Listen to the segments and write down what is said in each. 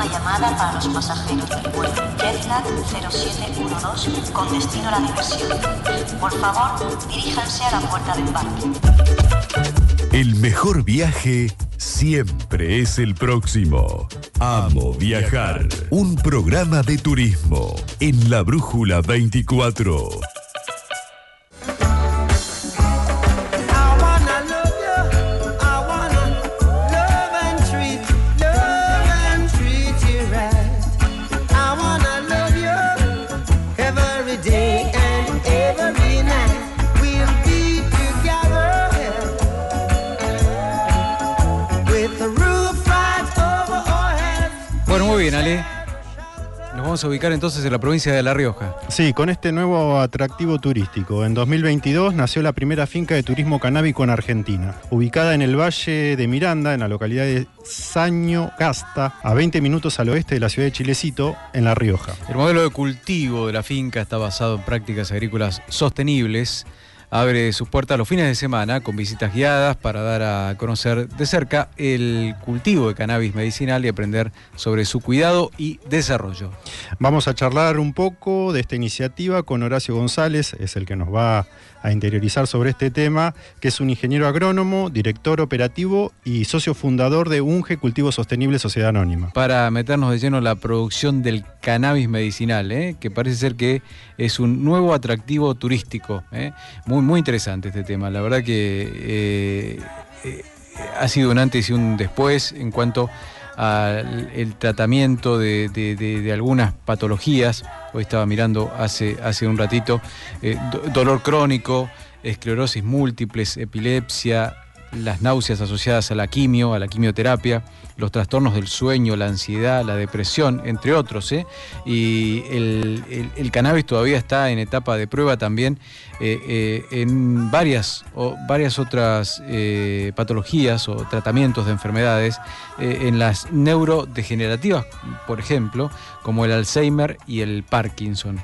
Última llamada para los pasajeros del vuelo Jetlag 0712 con destino a la diversión. Por favor, diríjanse a la puerta de embarque. El mejor viaje siempre es el próximo. Amo viajar. Un programa de turismo en la Brújula 24. Vamos a ubicar entonces en la provincia de La Rioja. Sí, con este nuevo atractivo turístico. En 2022 nació la primera finca de turismo canábico en Argentina, ubicada en el Valle de Miranda, en la localidad de Saño Gasta, a 20 minutos al oeste de la ciudad de Chilecito, en La Rioja. El modelo de cultivo de la finca está basado en prácticas agrícolas sostenibles abre sus puertas los fines de semana con visitas guiadas para dar a conocer de cerca el cultivo de cannabis medicinal y aprender sobre su cuidado y desarrollo. Vamos a charlar un poco de esta iniciativa con Horacio González, es el que nos va a interiorizar sobre este tema, que es un ingeniero agrónomo, director operativo y socio fundador de UNGE Cultivo Sostenible Sociedad Anónima. Para meternos de lleno en la producción del cannabis medicinal, ¿eh? que parece ser que es un nuevo atractivo turístico. ¿eh? Muy, muy interesante este tema. La verdad que eh, ha sido un antes y un después en cuanto al tratamiento de, algunas patologías. Hoy estaba mirando hace, hace un ratito, eh, dolor crónico, esclerosis múltiples, epilepsia, las náuseas asociadas a la quimio, a la quimioterapia, los trastornos del sueño, la ansiedad, la depresión, entre otros. ¿eh? Y el, cannabis todavía está en etapa de prueba también eh, eh, en varias, o varias otras patologías o tratamientos de enfermedades, en las neurodegenerativas, por ejemplo, como el Alzheimer y el Parkinson.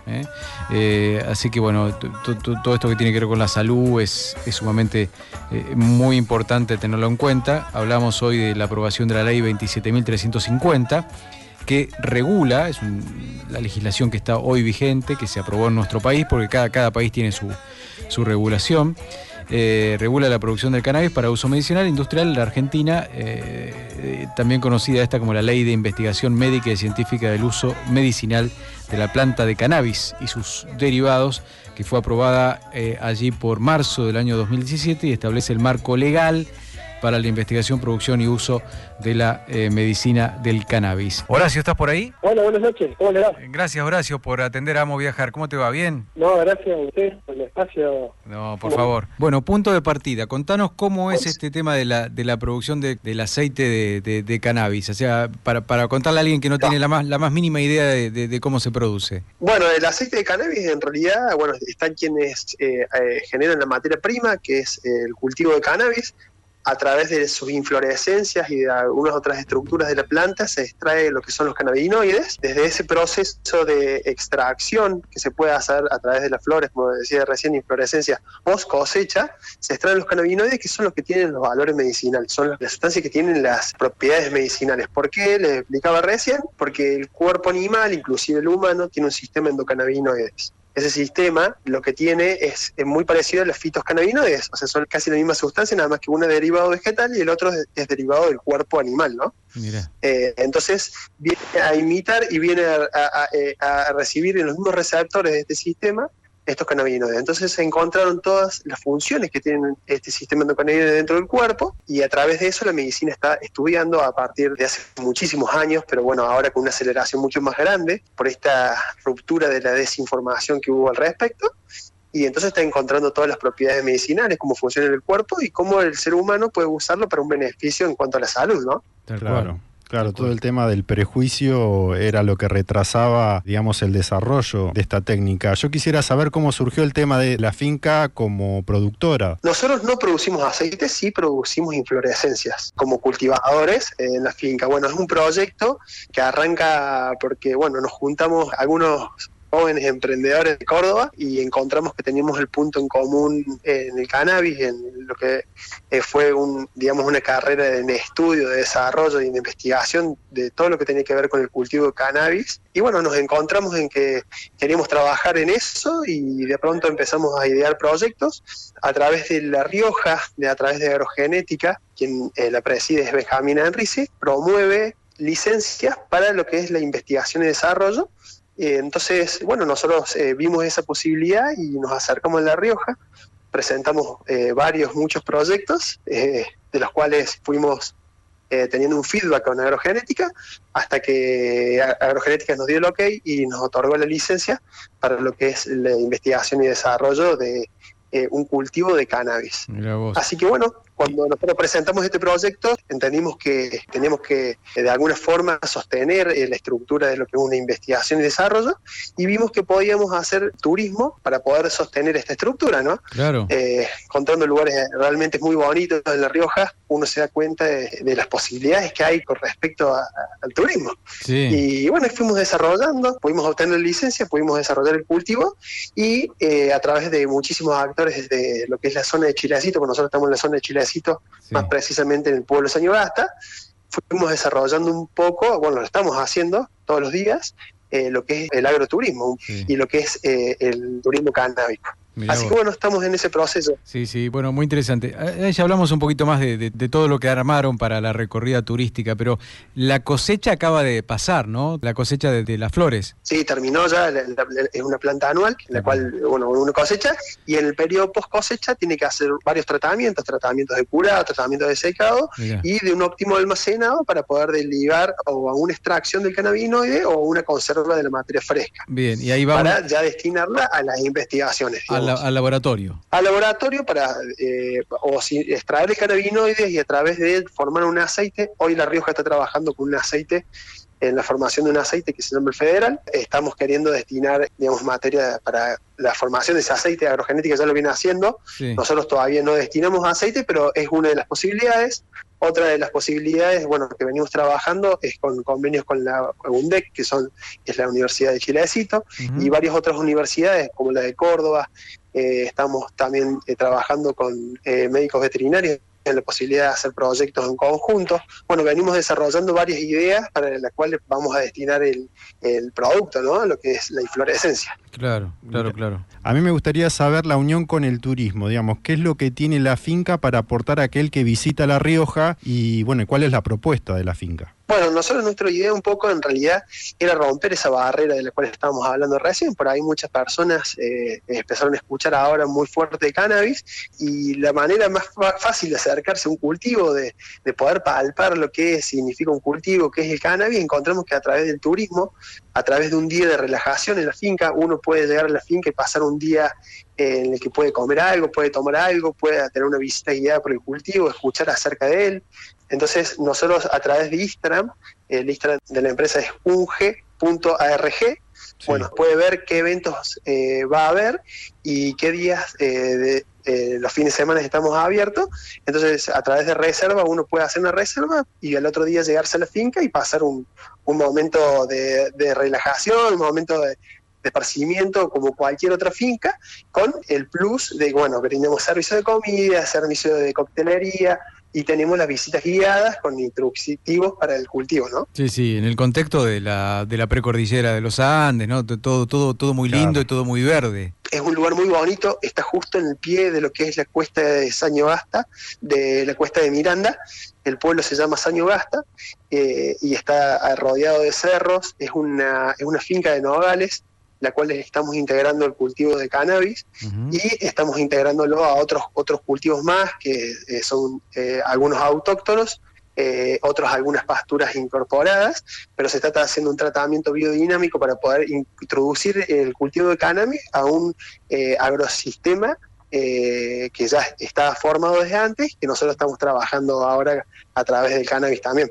así que bueno, todo esto que tiene que ver con la salud es sumamente muy importante tenerlo en cuenta. Hablamos hoy de la aprobación de la ley 27.350 que regula, es la legislación que está hoy vigente, que se aprobó en nuestro país, porque cada, cada país tiene su, su regulación. Eh, regula la producción del cannabis para uso medicinal industrial en la Argentina, eh, también conocida esta como la Ley de Investigación Médica y Científica del Uso Medicinal de la Planta de Cannabis y sus derivados, que fue aprobada eh, allí por marzo del año 2017 y establece el marco legal para la investigación, producción y uso de la eh, medicina del cannabis. Horacio, ¿estás por ahí? Hola, buenas noches, ¿cómo le va? Eh, gracias, Horacio, por atender a Amo Viajar. ¿Cómo te va? ¿Bien? No, gracias a usted por el espacio. No, por favor. Bueno, punto de partida. Contanos cómo es este tema de la, de la producción del aceite de, cannabis. O sea, para, para contarle a alguien que no, tiene la más, la más mínima idea de, cómo se produce. Bueno, el aceite de cannabis en realidad, bueno, están quienes eh, generan la materia prima, que es el cultivo de cannabis, a través de sus inflorescencias y de algunas otras estructuras de la planta se extrae lo que son los cannabinoides. Desde ese proceso de extracción que se puede hacer a través de las flores, como decía recién, inflorescencia post cosecha, se extraen los cannabinoides que son los que tienen los valores medicinales, son las sustancias que tienen las propiedades medicinales. ¿Por qué? Les explicaba recién, porque el cuerpo animal, inclusive el humano, tiene un sistema endocannabinoides ese sistema lo que tiene es, muy parecido a los fitoscannabinoides, o sea, son casi la misma sustancia, nada más que uno es derivado vegetal y el otro es, derivado del cuerpo animal, ¿no? Eh, entonces viene a imitar y viene a, a recibir en los mismos receptores de este sistema estos cannabinoides. Entonces se encontraron todas las funciones que tiene este sistema endocannabinoide dentro del cuerpo y a través de eso la medicina está estudiando a partir de hace muchísimos años, pero bueno, ahora con una aceleración mucho más grande por esta ruptura de la desinformación que hubo al respecto. Y entonces está encontrando todas las propiedades medicinales, cómo funciona el cuerpo y cómo el ser humano puede usarlo para un beneficio en cuanto a la salud, ¿no? Claro. Claro, todo el tema del prejuicio era lo que retrasaba, digamos, el desarrollo de esta técnica. Yo quisiera saber cómo surgió el tema de la finca como productora. Nosotros no producimos aceite, sí producimos inflorescencias como cultivadores en la finca. Bueno, es un proyecto que arranca porque, bueno, nos juntamos algunos jóvenes emprendedores de Córdoba y encontramos que teníamos el punto en común en el cannabis, en lo que eh, fue un, digamos, una carrera en estudio, de desarrollo y investigación de todo lo que tenía que ver con el cultivo de cannabis. Y bueno, nos encontramos en que queríamos trabajar en eso y de pronto empezamos a idear proyectos a través de La Rioja, de, a través de Agrogenética, quien eh, la preside es Benjamín Enrique, promueve licencias para lo que es la investigación y desarrollo. Eh, entonces, bueno, nosotros eh, vimos esa posibilidad y nos acercamos a La Rioja, presentamos varios, muchos proyectos, de los cuales fuimos teniendo un feedback con agrogenética, hasta que agrogenética nos dio el ok y nos otorgó la licencia para lo que es la investigación y desarrollo de un cultivo de cannabis. Así que bueno, cuando nosotros presentamos este proyecto, entendimos que teníamos que, de alguna forma, sostener eh, la estructura de lo que es una investigación y desarrollo, y vimos que podíamos hacer turismo para poder sostener esta estructura, ¿no? Claro. Eh, contando lugares realmente muy bonitos en La Rioja, uno se da cuenta de, las posibilidades que hay con respecto al turismo. Sí. Y bueno, fuimos desarrollando, pudimos obtener licencia, pudimos desarrollar el cultivo, y eh, a través de muchísimos actores de lo que es la zona de Chilecito, porque nosotros estamos en la zona de Chilecito, más precisamente en el pueblo de Sañogasta. Fuimos desarrollando un poco, bueno, lo estamos haciendo todos los días, eh, lo que es el agroturismo y lo que es eh, el turismo canábico. Así que bueno, estamos en ese proceso. Sí, sí, bueno, muy interesante. Eh, ya hablamos un poquito más de, todo lo que armaron para la recorrida turística, pero la cosecha acaba de pasar, ¿no? La cosecha de, las flores. Sí, terminó ya, es una planta anual, en la cual bueno, uno cosecha, y en el periodo post cosecha tiene que hacer varios tratamientos, tratamientos de curado, tratamientos de secado, y de un óptimo almacenado para poder derivar o a una extracción del cannabinoide o una conserva de la materia fresca. Bien, y ahí va. Para ya destinarla a las investigaciones al laboratorio. Al laboratorio para eh, o si, extraer el cannabinoides y a través de él formar un aceite. Hoy La Rioja está trabajando con un aceite en la formación de un aceite que se llama el Federal. Estamos queriendo destinar, digamos, materia para la formación de ese aceite agrogenética, ya lo viene haciendo. Nosotros todavía no destinamos aceite, pero es una de las posibilidades. Otra de las posibilidades, bueno, que venimos trabajando es con convenios con la UNDEC, que son es la Universidad de Chilecito, y varias otras universidades, como la de Córdoba. Eh, estamos también eh, trabajando con eh, médicos veterinarios la posibilidad de hacer proyectos en conjunto. Bueno, venimos desarrollando varias ideas para las cuales vamos a destinar el, el producto, ¿no? Lo que es la inflorescencia. Claro, claro, claro. A mí me gustaría saber la unión con el turismo, digamos, qué es lo que tiene la finca para aportar a aquel que visita La Rioja y, bueno, cuál es la propuesta de la finca. Bueno, nosotros nuestra idea un poco en realidad era romper esa barrera de la cual estábamos hablando recién. Por ahí muchas personas eh, empezaron a escuchar ahora muy fuerte cannabis y la manera más fácil de acercarse a un cultivo, de, de poder palpar lo que significa un cultivo, que es el cannabis, encontramos que a través del turismo, a través de un día de relajación en la finca, uno puede llegar a la finca y pasar un día en el que puede comer algo, puede tomar algo, puede tener una visita guiada por el cultivo, escuchar acerca de él, entonces, nosotros a través de Instagram, el Instagram de la empresa es unge.arg, bueno, puede ver qué eventos eh, va a haber y qué días eh, de eh, los fines de semana estamos abiertos. Entonces, a través de reserva, uno puede hacer una reserva y al otro día llegarse a la finca y pasar un, momento de, relajación, un momento de, de esparcimiento como cualquier otra finca, con el plus de, bueno, brindamos servicio de comida, servicio de coctelería, y tenemos las visitas guiadas con instructivos para el cultivo, ¿no? Sí, sí, en el contexto de la, de la precordillera de los Andes, ¿no? Todo, todo, todo muy lindo y todo muy verde. Es un lugar muy bonito, está justo en el pie de lo que es la cuesta de Sañogasta, de la cuesta de Miranda. El pueblo se llama Sañogasta eh, y está rodeado de cerros. Es una, es una finca de nogales la cual estamos integrando el cultivo de cannabis y estamos integrándolo a otros, otros cultivos más, que eh, son eh, algunos autóctonos, eh, otros algunas pasturas incorporadas, pero se está haciendo un tratamiento biodinámico para poder introducir el cultivo de cannabis a un agrosistema que ya está formado desde antes, que nosotros estamos trabajando ahora a través del cannabis también.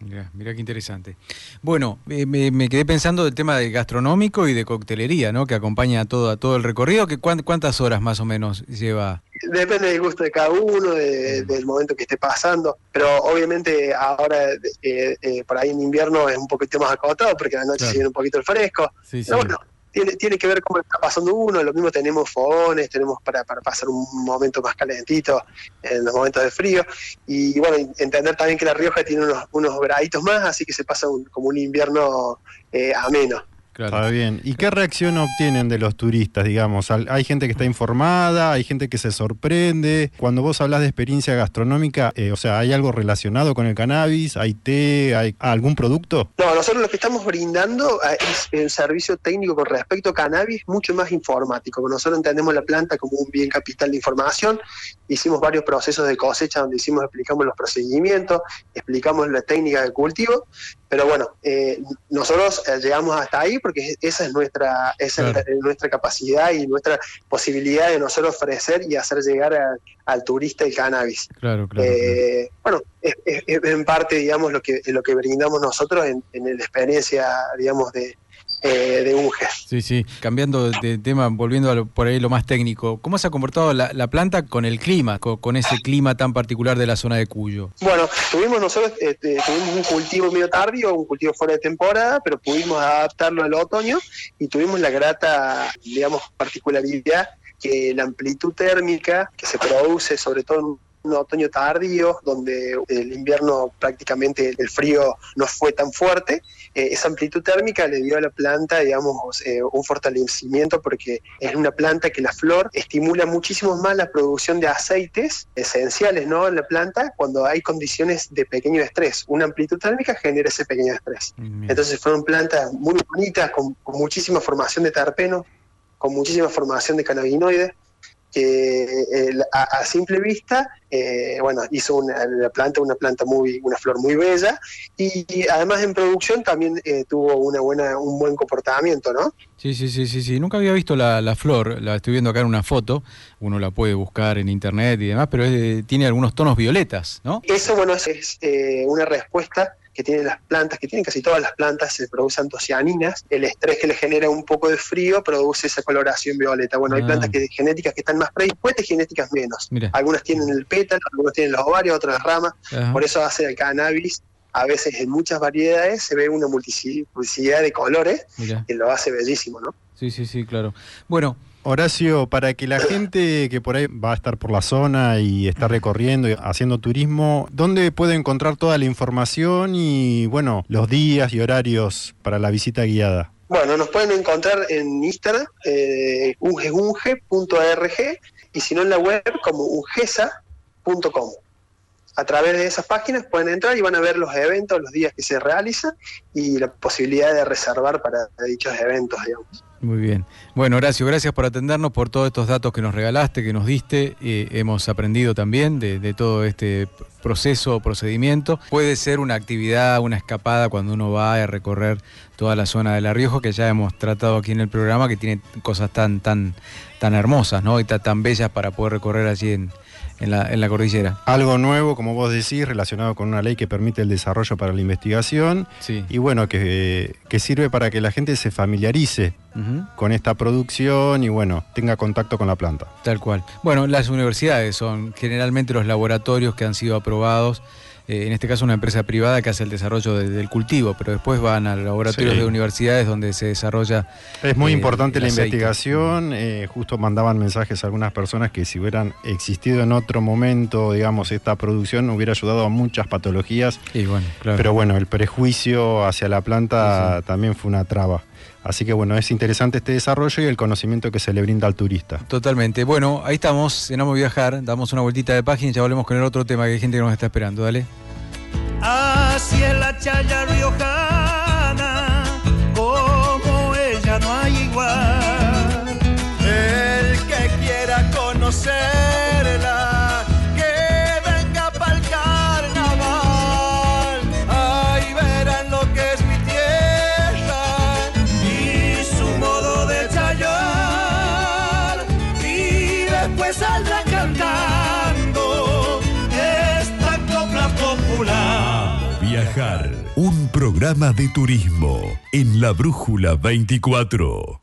Mira, qué interesante. Bueno, me, quedé pensando del tema de gastronómico y de coctelería, ¿no? Que acompaña a todo, a todo el recorrido. Que ¿Cuántas horas más o menos lleva? Depende del gusto de cada uno, mm. del momento que esté pasando. Pero obviamente ahora, eh, eh, por ahí en invierno es un poquito más acotado porque la noche se viene un poquito el fresco. Sí, Pero bueno, tiene, tiene que ver cómo está pasando uno, lo mismo tenemos fogones, tenemos para, para pasar un momento más calentito en los momentos de frío, y bueno, entender también que La Rioja tiene unos, unos graditos más, así que se pasa un- como un invierno eh, ameno. Claro. Está bien. ¿Y qué reacción obtienen de los turistas, digamos? Hay gente que está informada, hay gente que se sorprende. Cuando vos hablas de experiencia gastronómica, eh, o sea, ¿hay algo relacionado con el cannabis? ¿Hay té? ¿Hay algún producto? No, nosotros lo que estamos brindando eh, es el servicio técnico con respecto a cannabis mucho más informático. Nosotros entendemos la planta como un bien capital de información. Hicimos varios procesos de cosecha donde hicimos, explicamos los procedimientos, explicamos la técnica de cultivo. Pero bueno, eh, nosotros eh, llegamos hasta ahí porque esa es nuestra, esa es nuestra capacidad y nuestra posibilidad de nosotros ofrecer y hacer llegar a- al turista el cannabis. Claro, claro. Eh, bueno, es en parte, digamos, lo que, lo que brindamos nosotros en, en la experiencia, digamos, de, eh, de UNGE. Sí, sí. Cambiando de tema, volviendo a lo- por ahí lo más técnico, ¿cómo se ha comportado la, la planta con el clima, co- con, ese clima tan particular de la zona de Cuyo? Bueno, tuvimos nosotros, eh, tuvimos un cultivo medio tardío, un cultivo fuera de temporada, pero pudimos adaptarlo al otoño y tuvimos la grata, digamos, particularidad que la amplitud térmica que se produce, sobre todo en un otoño tardío, donde el invierno prácticamente el frío no fue tan fuerte, eh, esa amplitud térmica le dio a la planta, digamos, eh, un fortalecimiento porque es una planta que la flor estimula muchísimo más la producción de aceites esenciales ¿no? en la planta cuando hay condiciones de pequeño estrés. Una amplitud térmica genera ese pequeño estrés. Bien. Entonces fueron plantas muy bonitas, con, con muchísima formación de terpeno, con muchísima formación de cannabinoides, que a, a simple vista, eh, bueno, hizo una, la planta una planta muy, una flor muy bella y, y además en producción también eh, tuvo una buena, un buen comportamiento, ¿no? Sí, sí, sí, sí, sí. Nunca había visto la, la flor, la estoy viendo acá en una foto, uno la puede buscar en internet y demás, pero es- tiene algunos tonos violetas, ¿no? Eso, bueno, es, es, eh, una respuesta que tienen las plantas, que tienen casi todas las plantas, se producen antocianinas. El estrés que le genera un poco de frío produce esa coloración violeta. Bueno, hay Ah. plantas que, genéticas que están más predispuestas y genéticas menos. Mira. Algunas tienen el pétalo, algunas tienen los ovarios, otras las ramas. Ajá. Por eso hace el cannabis, a veces en muchas variedades se ve una multiplicidad de colores que lo hace bellísimo, ¿no? Sí, sí, sí, claro. Bueno, Horacio, para que la gente que por ahí va a estar por la zona y está recorriendo y haciendo turismo, ¿dónde puede encontrar toda la información y, bueno, los días y horarios para la visita guiada? Bueno, nos pueden encontrar en Instagram, eh, y si no en la web como ungesa.com. A través de esas páginas pueden entrar y van a ver los eventos, los días que se realizan y la posibilidad de reservar para dichos eventos, digamos. Muy bien. Bueno, Horacio, gracias por atendernos, por todos estos datos que nos regalaste, que nos diste. Eh, hemos aprendido también de, todo este proceso o procedimiento. Puede ser una actividad, una escapada cuando uno va a recorrer toda la zona de La Rioja, que ya hemos tratado aquí en el programa, que tiene cosas tan, tan, tan hermosas, ¿no? Y tan, tan bellas para poder recorrer allí en, en la, en la cordillera. Algo nuevo, como vos decís, relacionado con una ley que permite el desarrollo para la investigación Sí. y, bueno, que, que sirve para que la gente se familiarice con esta producción y, bueno, tenga contacto con la planta. Tal cual. Bueno, las universidades son generalmente los laboratorios que han sido aprobados. Eh, en este caso, una empresa privada que hace el desarrollo de- del cultivo, pero después van a laboratorios Sí. de universidades donde se desarrolla. Es muy eh, importante la investigación. eh, justo mandaban mensajes a algunas personas que si hubieran existido en otro momento, digamos, esta producción hubiera ayudado a muchas patologías. Y bueno, claro. Pero bueno, el prejuicio hacia la planta Sí, también fue una traba. Así que bueno, es interesante este desarrollo y el conocimiento que se le brinda al turista. Totalmente. Bueno, ahí estamos, en Amo Viajar. Damos una vueltita de página y ya volvemos con el otro tema que hay gente que nos está esperando. Dale. Así es la chaya riojana, como ella no hay igual. El que quiera conocerla, programa de turismo en la Brújula 24.